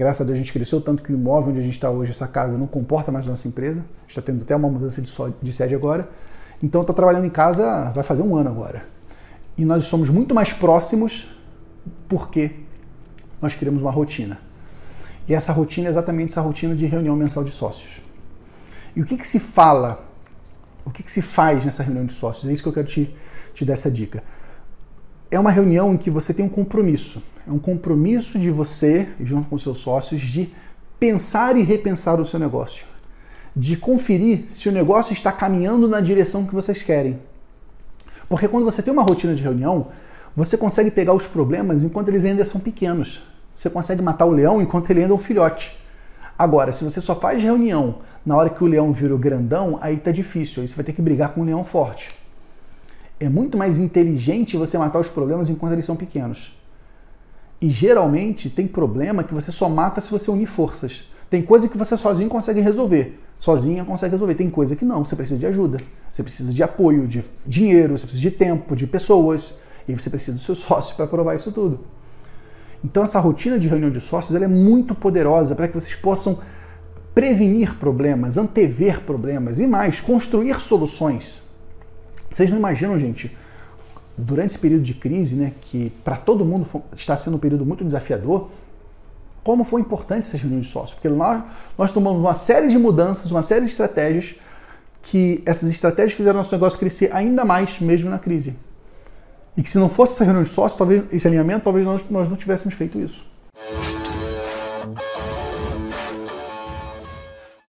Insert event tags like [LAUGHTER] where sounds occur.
Graças a Deus a gente cresceu tanto que o imóvel onde a gente está hoje, essa casa, não comporta mais a nossa empresa. A gente está tendo até uma mudança de, de sede agora. Então estou trabalhando em casa, vai fazer um ano agora. E nós somos muito mais próximos porque nós criamos uma rotina. E essa rotina é exatamente essa rotina de reunião mensal de sócios. E o que, que se fala, o que, que se faz nessa reunião de sócios? É isso que eu quero te, te dar essa dica. É uma reunião em que você tem um compromisso. É um compromisso de você, junto com seus sócios, de pensar e repensar o seu negócio. De conferir se o negócio está caminhando na direção que vocês querem. Porque quando você tem uma rotina de reunião, você consegue pegar os problemas enquanto eles ainda são pequenos. Você consegue matar o leão enquanto ele ainda é um filhote. Agora, se você só faz reunião na hora que o leão vira o grandão, aí tá difícil. Aí você vai ter que brigar com um leão forte. É muito mais inteligente você matar os problemas enquanto eles são pequenos. E geralmente tem problema que você só mata se você unir forças. Tem coisa que você sozinho consegue resolver. Sozinha consegue resolver. Tem coisa que não. Você precisa de ajuda. Você precisa de apoio, de dinheiro, você precisa de tempo, de pessoas. E você precisa do seu [LAUGHS] sócio para provar isso tudo. Então essa rotina de reunião de sócios é muito poderosa para que vocês possam prevenir problemas, antever problemas e mais, construir soluções. Vocês não imaginam, gente, durante esse período de crise, né, que para todo mundo está sendo um período muito desafiador, como foi importante essas reuniões de sócios, porque nós, nós tomamos uma série de mudanças, uma série de estratégias, que essas estratégias fizeram nosso negócio crescer ainda mais mesmo na crise. E que se não fosse essa reunião de sócios, talvez esse alinhamento, talvez nós, nós não tivéssemos feito isso.